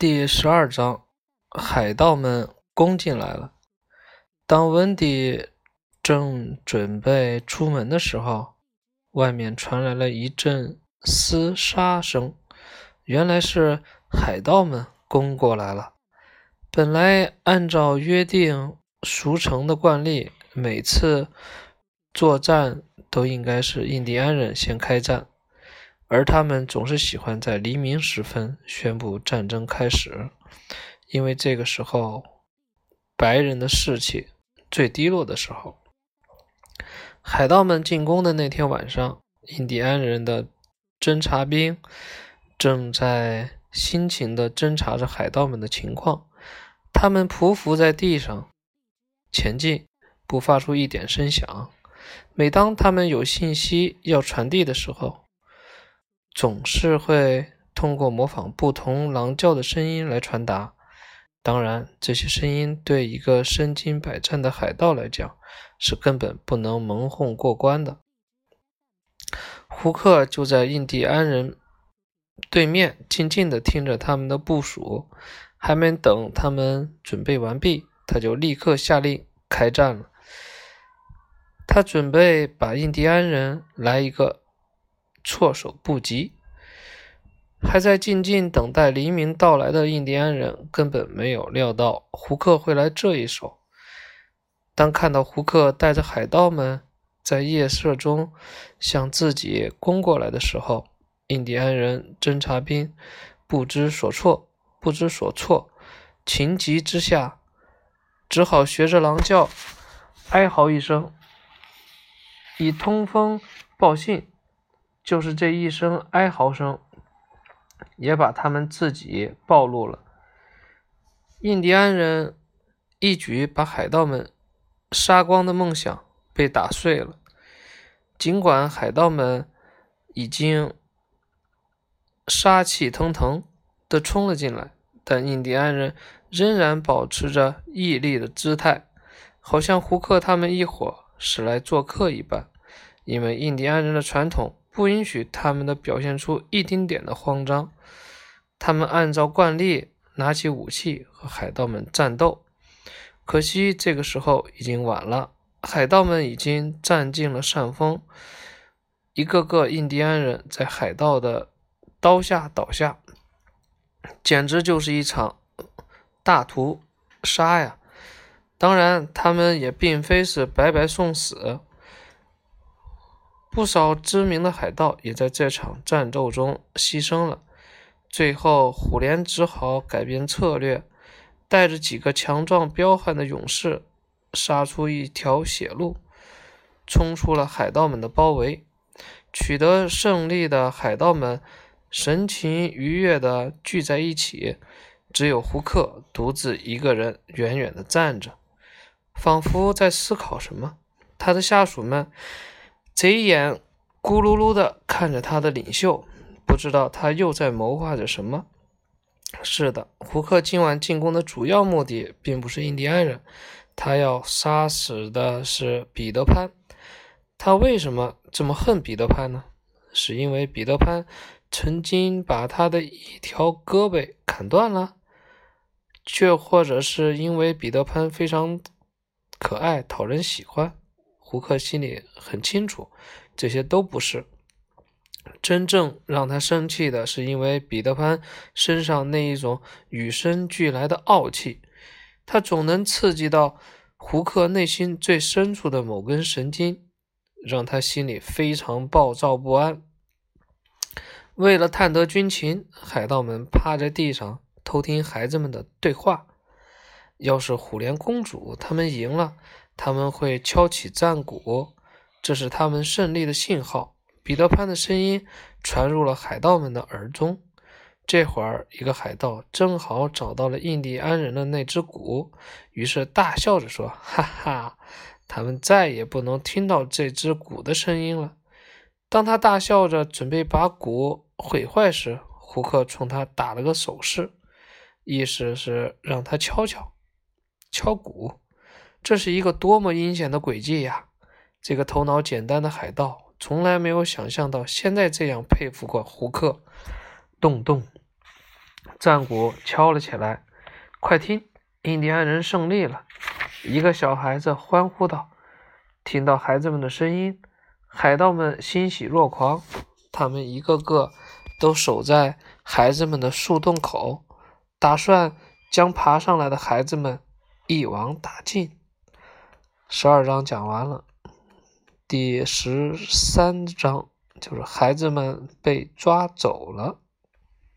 第十二章，海盗们攻进来了。当温迪正准备出门的时候，外面传来了一阵厮杀声。原来是海盗们攻过来了。本来按照约定俗成的惯例，每次作战都应该是印第安人先开战。而他们总是喜欢在黎明时分宣布战争开始，因为这个时候白人的士气最低落的时候。海盗们进攻的那天晚上，印第安人的侦察兵正在辛勤地侦察着海盗们的情况。他们匍匐在地上前进，不发出一点声响。每当他们有信息要传递的时候，总是会通过模仿不同狼叫的声音来传达。当然，这些声音对一个身经百战的海盗来讲是根本不能蒙混过关的。胡克就在印第安人对面，静静地听着他们的部署。还没等他们准备完毕，他就立刻下令开战了。他准备把印第安人来一个。措手不及，还在静静等待黎明到来的印第安人根本没有料到胡克会来这一手。当看到胡克带着海盗们在夜色中向自己攻过来的时候，印第安人侦察兵不知所措，不知所措，情急之下，只好学着狼叫，哀嚎一声，以通风报信。就是这一声哀嚎声，也把他们自己暴露了。印第安人一举把海盗们杀光的梦想被打碎了。尽管海盗们已经杀气腾腾地冲了进来，但印第安人仍然保持着屹立的姿态，好像胡克他们一伙是来做客一般。因为印第安人的传统。不允许他们的表现出一丁点的慌张。他们按照惯例拿起武器和海盗们战斗。可惜这个时候已经晚了，海盗们已经占尽了上风。一个个印第安人在海盗的刀下倒下，简直就是一场大屠杀呀！当然，他们也并非是白白送死。不少知名的海盗也在这场战斗中牺牲了。最后，虎连只好改变策略，带着几个强壮彪悍的勇士，杀出一条血路，冲出了海盗们的包围。取得胜利的海盗们神情愉悦地聚在一起，只有胡克独自一个人远远地站着，仿佛在思考什么。他的下属们。贼眼咕噜噜地看着他的领袖，不知道他又在谋划着什么。是的，胡克今晚进攻的主要目的并不是印第安人，他要杀死的是彼得潘。他为什么这么恨彼得潘呢？是因为彼得潘曾经把他的一条胳膊砍断了，却或者是因为彼得潘非常可爱，讨人喜欢？胡克心里很清楚，这些都不是。真正让他生气的是，因为彼得潘身上那一种与生俱来的傲气，他总能刺激到胡克内心最深处的某根神经，让他心里非常暴躁不安。为了探得军情，海盗们趴在地上偷听孩子们的对话。要是虎莲公主他们赢了，他们会敲起战鼓，这是他们胜利的信号。彼得潘的声音传入了海盗们的耳中。这会儿，一个海盗正好找到了印第安人的那只鼓，于是大笑着说：“哈哈，他们再也不能听到这只鼓的声音了。”当他大笑着准备把鼓毁坏时，胡克冲他打了个手势，意思是让他敲敲，敲鼓。这是一个多么阴险的诡计呀！这个头脑简单的海盗从来没有想象到现在这样佩服过胡克。洞洞，战鼓敲了起来。快听，印第安人胜利了！一个小孩子欢呼道。听到孩子们的声音，海盗们欣喜若狂。他们一个个都守在孩子们的树洞口，打算将爬上来的孩子们一网打尽。十二章讲完了，第十三章就是孩子们被抓走了。